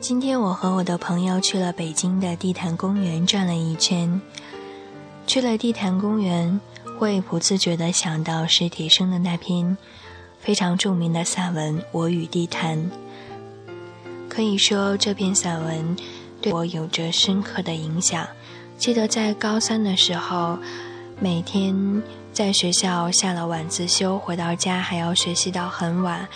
今天我和我的朋友去了北京的地坛公园转了一圈。去了地坛公园，会不自觉地想到史铁生的那篇非常著名的散文《我与地坛》。可以说，这篇散文对我有着深刻的影响。记得在高三的时候，每天在学校下了晚自修，回到家还要学习到很晚。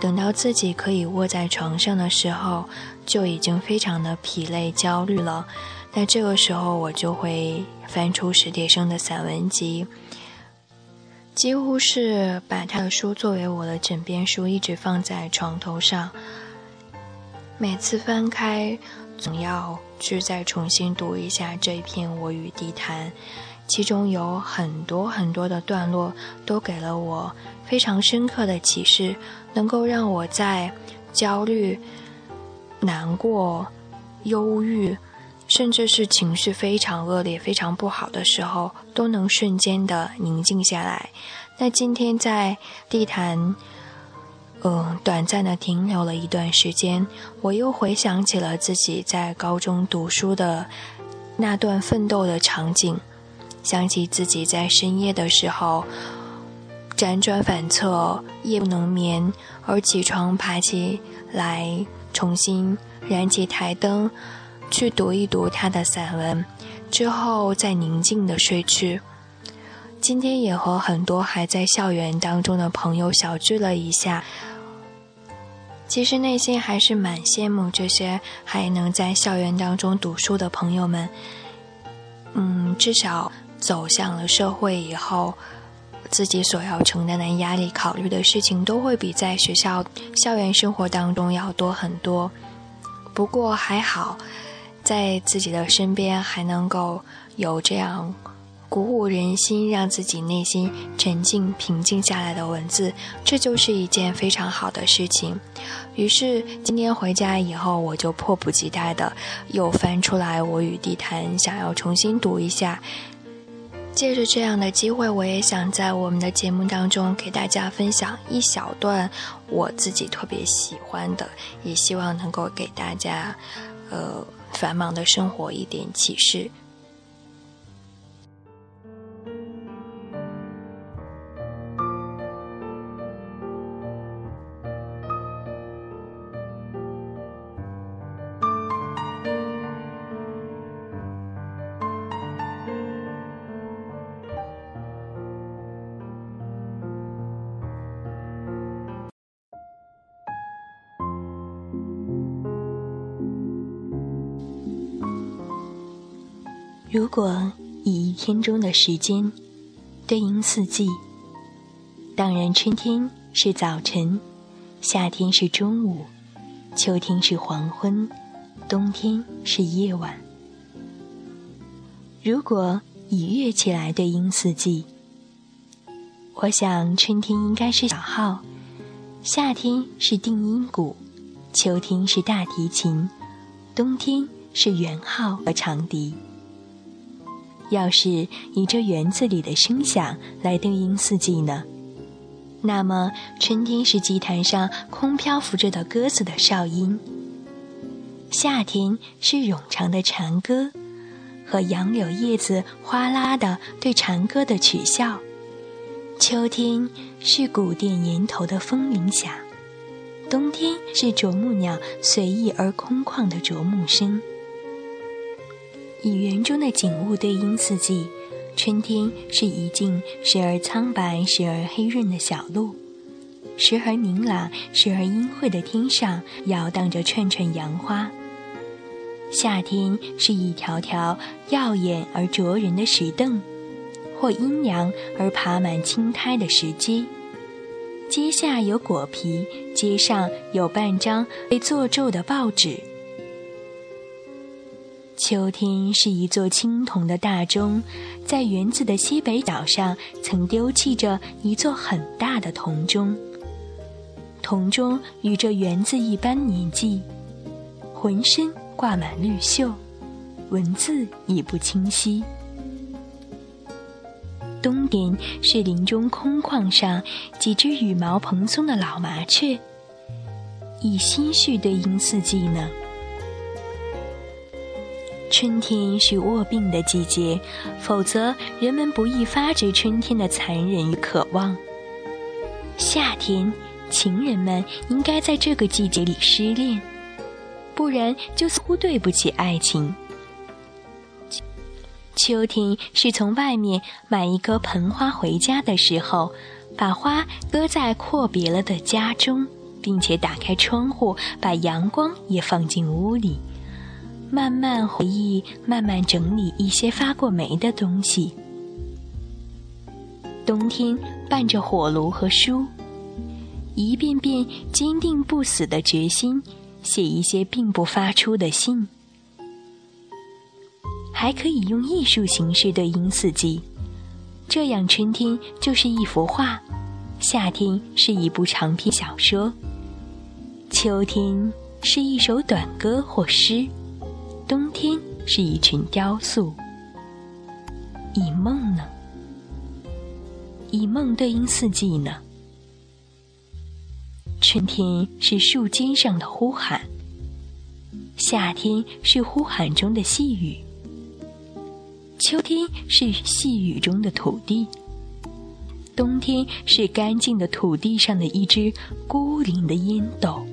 等到自己可以窝在床上的时候，就已经非常的疲累、焦虑了。那这个时候，我就会翻出史铁生的散文集，几乎是把他的书作为我的枕边书，一直放在床头上。每次翻开，总要去再重新读一下这一篇《我与地坛》，其中有很多很多的段落都给了我非常深刻的启示，能够让我在焦虑、难过、忧郁，甚至是情绪非常恶劣、非常不好的时候，都能瞬间的宁静下来。那今天在地坛。嗯，短暂的停留了一段时间，我又回想起了自己在高中读书的那段奋斗的场景，想起自己在深夜的时候辗转反侧、夜不能眠，而起床爬起来重新燃起台灯，去读一读他的散文，之后再宁静的睡去。今天也和很多还在校园当中的朋友小聚了一下。其实内心还是蛮羡慕这些还能在校园当中读书的朋友们。嗯，至少走向了社会以后，自己所要承担的压力、考虑的事情，都会比在学校校园生活当中要多很多。不过还好，在自己的身边还能够有这样。鼓舞人心，让自己内心沉静平静下来的文字，这就是一件非常好的事情。于是今天回家以后，我就迫不及待的又翻出来《我与地坛》，想要重新读一下。借着这样的机会，我也想在我们的节目当中给大家分享一小段我自己特别喜欢的，也希望能够给大家，呃，繁忙的生活一点启示。如果以一天中的时间对应四季，当然春天是早晨，夏天是中午，秋天是黄昏，冬天是夜晚。如果以乐器来对应四季，我想春天应该是小号，夏天是定音鼓，秋天是大提琴，冬天是圆号和长笛。要是以这园子里的声响来对应四季呢？那么春天是祭坛上空漂浮着的鸽子的哨音，夏天是冗长的蝉歌和杨柳叶子哗啦的对蝉歌的取笑，秋天是古殿檐头的风铃响，冬天是啄木鸟随意而空旷的啄木声。以园中的景物对应四季，春天是一径时而苍白、时而黑润的小路，时而明朗、时而阴晦的天上摇荡着串串杨花；夏天是一条条耀眼而灼人的石凳，或阴凉而爬满青苔的石阶，阶下有果皮，阶上有半张被做皱的报纸。秋天是一座青铜的大钟，在园子的西北角上，曾丢弃着一座很大的铜钟。铜钟与这园子一般年纪，浑身挂满绿锈，文字已不清晰。冬天是林中空旷上几只羽毛蓬松的老麻雀，以心绪对应四季呢？春天是卧病的季节，否则人们不易发觉春天的残忍与渴望。夏天，情人们应该在这个季节里失恋，不然就似乎对不起爱情。秋天是从外面买一棵盆花回家的时候，把花搁在阔别了的家中，并且打开窗户，把阳光也放进屋里。慢慢回忆，慢慢整理一些发过霉的东西。冬天伴着火炉和书，一遍遍坚定不死的决心，写一些并不发出的信。还可以用艺术形式对应四季，这样春天就是一幅画，夏天是一部长篇小说，秋天是一首短歌或诗。冬天是一群雕塑，以梦呢？以梦对应四季呢？春天是树尖上的呼喊，夏天是呼喊中的细雨，秋天是细雨中的土地，冬天是干净的土地上的一只孤零的烟斗。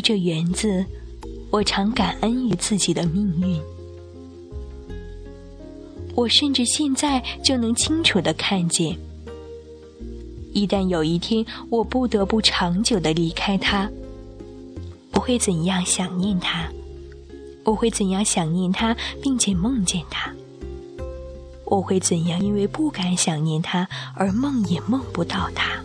这园子，我常感恩于自己的命运。我甚至现在就能清楚的看见，一旦有一天我不得不长久的离开它，我会怎样想念它？我会怎样想念它，并且梦见它？我会怎样因为不敢想念它而梦也梦不到它？